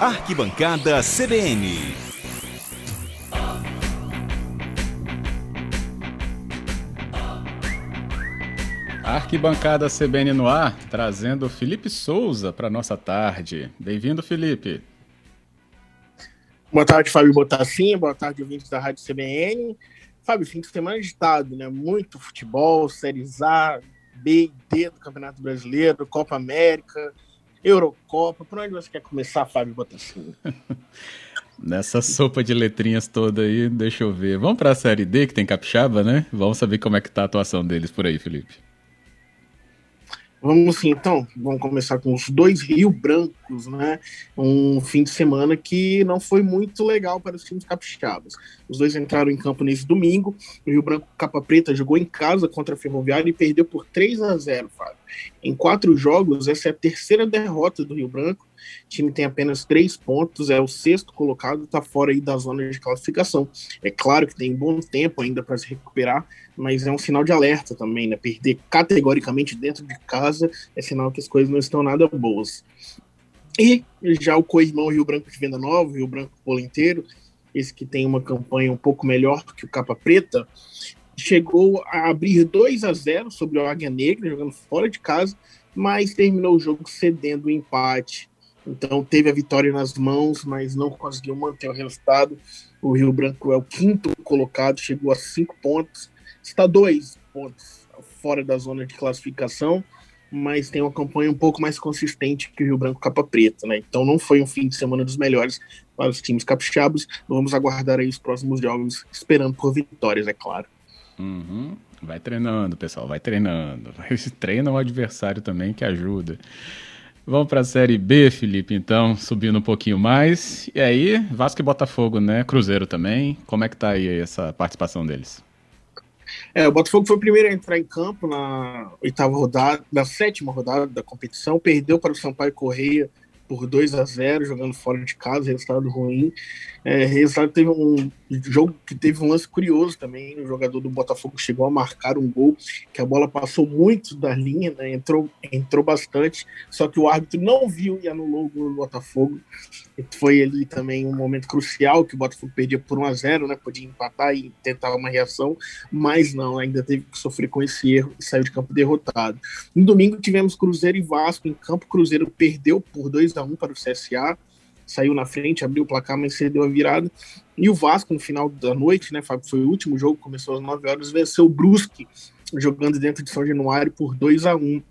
Arquibancada CBN. Arquibancada CBN no ar, trazendo Felipe Souza para nossa tarde. Bem-vindo, Felipe. Boa tarde, Fábio Botassinha. Boa tarde, ouvintes da Rádio CBN. Fábio, fim de semana agitado, né? Muito futebol, séries A, B e D do Campeonato Brasileiro, Copa América, Eurocopa. Por onde você quer começar, Fábio Botassinha? Nessa sopa de letrinhas toda aí, deixa eu ver. Vamos para a Série D, que tem capixaba, né? Vamos saber como é que tá a atuação deles por aí, Felipe. Vamos sim, então, vamos começar com os dois Rio Brancos, né? Um fim de semana que não foi muito legal para os times capixabas. Os dois entraram em campo nesse domingo. O Rio Branco Capa Preta jogou em casa contra a Ferroviária e perdeu por 3 a 0, Fábio. Em quatro jogos, essa é a terceira derrota do Rio Branco o time tem apenas três pontos, é o sexto colocado, está fora aí da zona de classificação. É claro que tem bom tempo ainda para se recuperar, mas é um sinal de alerta também, né? Perder categoricamente dentro de casa é sinal que as coisas não estão nada boas. E já o co-irmão Rio Branco de Venda Nova, Rio Branco Polo esse que tem uma campanha um pouco melhor que o Capa Preta, chegou a abrir 2 a 0 sobre o Águia Negra, jogando fora de casa, mas terminou o jogo cedendo o empate então teve a vitória nas mãos, mas não conseguiu manter o resultado. O Rio Branco é o quinto colocado, chegou a cinco pontos, está dois pontos fora da zona de classificação, mas tem uma campanha um pouco mais consistente que o Rio Branco Capa Preta, né? Então não foi um fim de semana dos melhores para os times capixabos. Vamos aguardar aí os próximos jogos, esperando por vitórias, é claro. Uhum. Vai treinando, pessoal, vai treinando. Treina o adversário também que ajuda. Vamos para a Série B, Felipe, então, subindo um pouquinho mais. E aí, Vasco e Botafogo, né? Cruzeiro também. Como é que tá aí essa participação deles? É, o Botafogo foi o primeiro a entrar em campo na oitava rodada, na sétima rodada da competição, perdeu para o Sampaio Correia por 2 a 0 jogando fora de casa, resultado ruim. É, resultado teve um jogo que teve um lance curioso também. O jogador do Botafogo chegou a marcar um gol, que a bola passou muito da linha, né, entrou, entrou bastante, só que o árbitro não viu e anulou o gol do Botafogo. Foi ali também um momento crucial que o Botafogo perdia por 1 a 0 né, podia empatar e tentar uma reação, mas não, ainda teve que sofrer com esse erro e saiu de campo derrotado. No domingo tivemos Cruzeiro e Vasco em campo. Cruzeiro perdeu por 2 a 1 para o CSA saiu na frente, abriu o placar, mas cedeu a virada. E o Vasco, no final da noite, né, Fábio, foi o último jogo, começou às 9 horas, venceu o Brusque, jogando dentro de São Januário por 2 a 1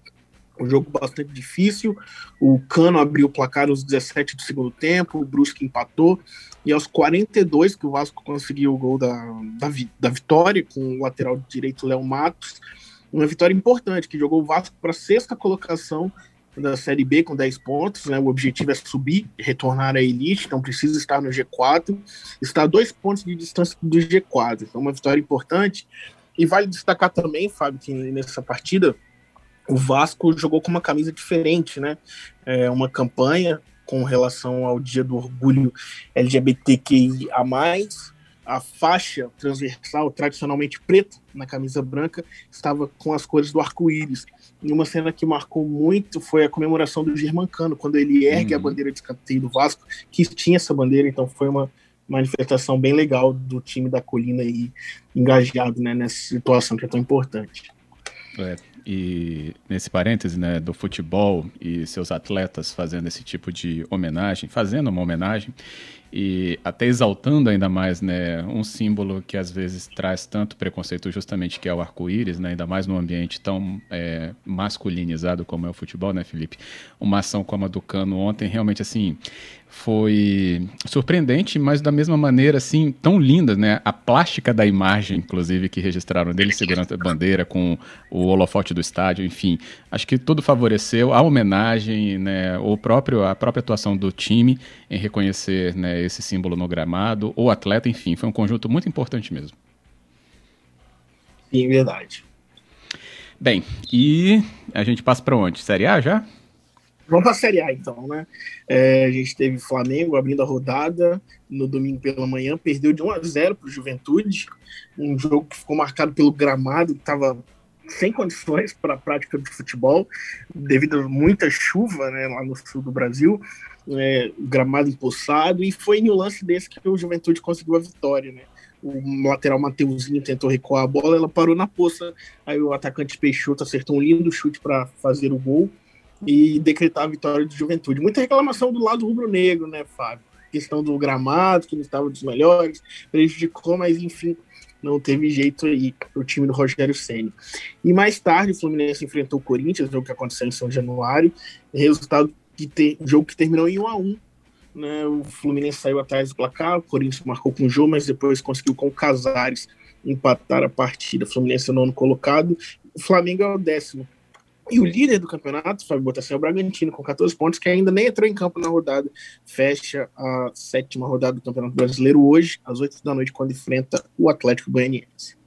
um jogo bastante difícil. O Cano abriu o placar aos 17 do segundo tempo, o Brusque empatou. E aos 42 que o Vasco conseguiu o gol da, da, da vitória, com o lateral direito Léo Matos. Uma vitória importante, que jogou o Vasco para a sexta colocação da Série B com 10 pontos, né? O objetivo é subir, retornar à elite, então precisa estar no G4. Está a dois pontos de distância do G4, então uma vitória importante. E vale destacar também, Fábio, que nessa partida o Vasco jogou com uma camisa diferente, né? É uma campanha com relação ao Dia do Orgulho LGBTQIA+, a faixa transversal, tradicionalmente preta, na camisa branca, estava com as cores do arco-íris. E uma cena que marcou muito foi a comemoração do Germancano, quando ele ergue uhum. a bandeira de escanteio do Vasco, que tinha essa bandeira, então foi uma manifestação bem legal do time da Colina aí, engajado né, nessa situação que é tão importante. É, e nesse parêntese né, do futebol e seus atletas fazendo esse tipo de homenagem, fazendo uma homenagem, e até exaltando ainda mais né, um símbolo que às vezes traz tanto preconceito justamente que é o arco-íris, né, ainda mais num ambiente tão é, masculinizado como é o futebol, né, Felipe? Uma ação como a do Cano ontem realmente assim foi surpreendente, mas da mesma maneira, assim, tão linda, né? A plástica da imagem, inclusive, que registraram dele segurando a bandeira com o holofote do estádio, enfim. Acho que tudo favoreceu a homenagem, né? O próprio, a própria atuação do time em reconhecer né, esse símbolo no gramado, o atleta, enfim, foi um conjunto muito importante mesmo. Sim, verdade. Bem, e a gente passa para onde? Série A já? Vamos para a Série A, então, né? É, a gente teve Flamengo abrindo a rodada no domingo pela manhã, perdeu de 1 a 0 para o Juventude, um jogo que ficou marcado pelo gramado, que estava sem condições para a prática de futebol, devido a muita chuva né, lá no sul do Brasil, é, gramado empoçado, e foi um lance desse que o Juventude conseguiu a vitória. Né? O lateral Mateuzinho tentou recuar a bola, ela parou na poça, aí o atacante Peixoto acertou um lindo chute para fazer o gol e decretar a vitória do Juventude. Muita reclamação do lado rubro-negro, né, Fábio? Questão do gramado, que não estava dos melhores, prejudicou, mas enfim, não teve jeito aí o time do Rogério Ceni. E mais tarde o Fluminense enfrentou o Corinthians, jogo que aconteceu em São Januário, resultado que te, jogo que terminou em 1 a 1 né, o Fluminense saiu atrás do placar, o Corinthians marcou com o jogo, mas depois conseguiu com o Casares empatar a partida. O Fluminense é o nono colocado, o Flamengo é o décimo. E o líder do campeonato, Fábio Botassin, é o Bragantino, com 14 pontos, que ainda nem entrou em campo na rodada. Fecha a sétima rodada do Campeonato Brasileiro hoje, às 8 da noite, quando enfrenta o Atlético Goianiense.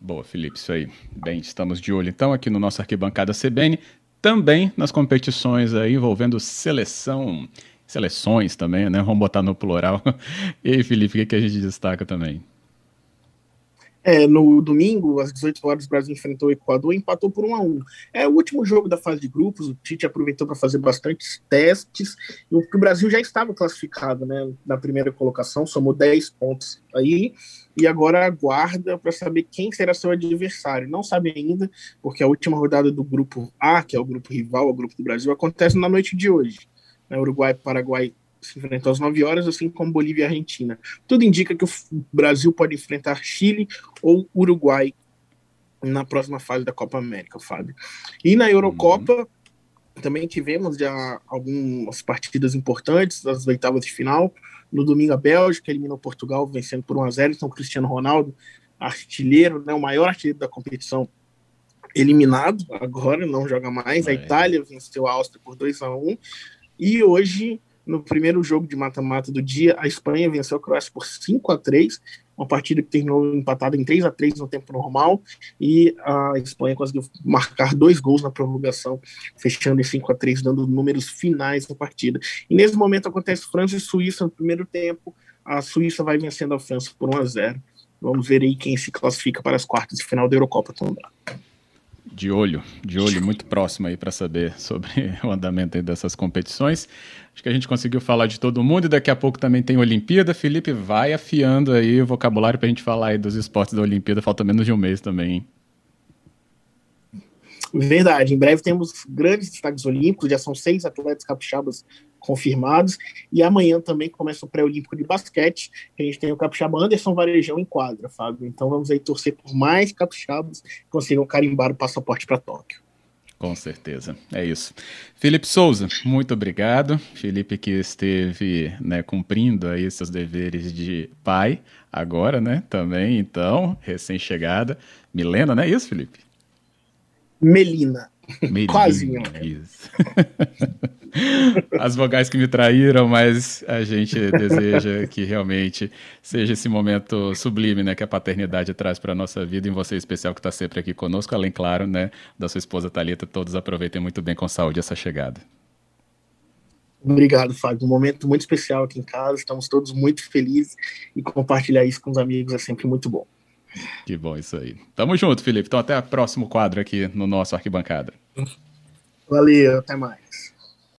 Boa, Felipe, isso aí. Bem, estamos de olho então aqui no nosso arquibancada CBN, também nas competições aí envolvendo seleção, seleções também, né? Vamos botar no plural. E aí, Felipe, o que, que a gente destaca também? É, no domingo, às 18 horas, o Brasil enfrentou o Equador e empatou por 1 a 1 É o último jogo da fase de grupos, o Tite aproveitou para fazer bastantes testes, e o Brasil já estava classificado né, na primeira colocação, somou 10 pontos aí, e agora aguarda para saber quem será seu adversário. Não sabe ainda, porque a última rodada do grupo A, que é o grupo rival, o grupo do Brasil, acontece na noite de hoje. Né, Uruguai Paraguai se enfrentam às 9 horas, assim como Bolívia e Argentina. Tudo indica que o Brasil pode enfrentar Chile ou Uruguai na próxima fase da Copa América, Fábio. E na Eurocopa uhum. também tivemos já algumas partidas importantes das oitavas de final. No domingo a Bélgica eliminou Portugal vencendo por 1 a 0, então Cristiano Ronaldo, artilheiro, né, o maior artilheiro da competição, eliminado agora, não joga mais. É. A Itália venceu a Áustria por 2 a 1 e hoje no primeiro jogo de mata-mata do dia, a Espanha venceu a Croácia por 5 a 3 uma partida que terminou empatada em 3 a 3 no tempo normal, e a Espanha conseguiu marcar dois gols na prorrogação, fechando em 5 a 3 dando números finais da partida. E nesse momento acontece França e Suíça no primeiro tempo, a Suíça vai vencendo a França por 1 a 0 Vamos ver aí quem se classifica para as quartas de final da Eurocopa também de olho, de olho muito próximo aí para saber sobre o andamento dessas competições. Acho que a gente conseguiu falar de todo mundo e daqui a pouco também tem Olimpíada. Felipe, vai afiando aí o vocabulário para a gente falar aí dos esportes da Olimpíada. Falta menos de um mês também, hein? Verdade. Em breve temos grandes destaques olímpicos. Já são seis atletas capixabas confirmados. E amanhã também começa o pré-olímpico de basquete. A gente tem o capixaba Anderson Varejão em quadra, Fábio. Então vamos aí torcer por mais capixabas que consigam carimbar o passaporte para Tóquio. Com certeza, é isso. Felipe Souza, muito obrigado. Felipe que esteve né, cumprindo aí seus deveres de pai, agora, né, também, então, recém-chegada. Milena, não é isso, Felipe? Melina. Melina. Quase? Isso. as vogais que me traíram, mas a gente deseja que realmente seja esse momento sublime, né, que a paternidade traz para a nossa vida, e você especial que está sempre aqui conosco, além, claro, né, da sua esposa Talita. Todos aproveitem muito bem com saúde essa chegada. Obrigado, Fábio. Um momento muito especial aqui em casa. Estamos todos muito felizes e compartilhar isso com os amigos é sempre muito bom. Que bom isso aí. Tamo junto, Felipe. Então até o próximo quadro aqui no nosso arquibancada. Valeu, até mais.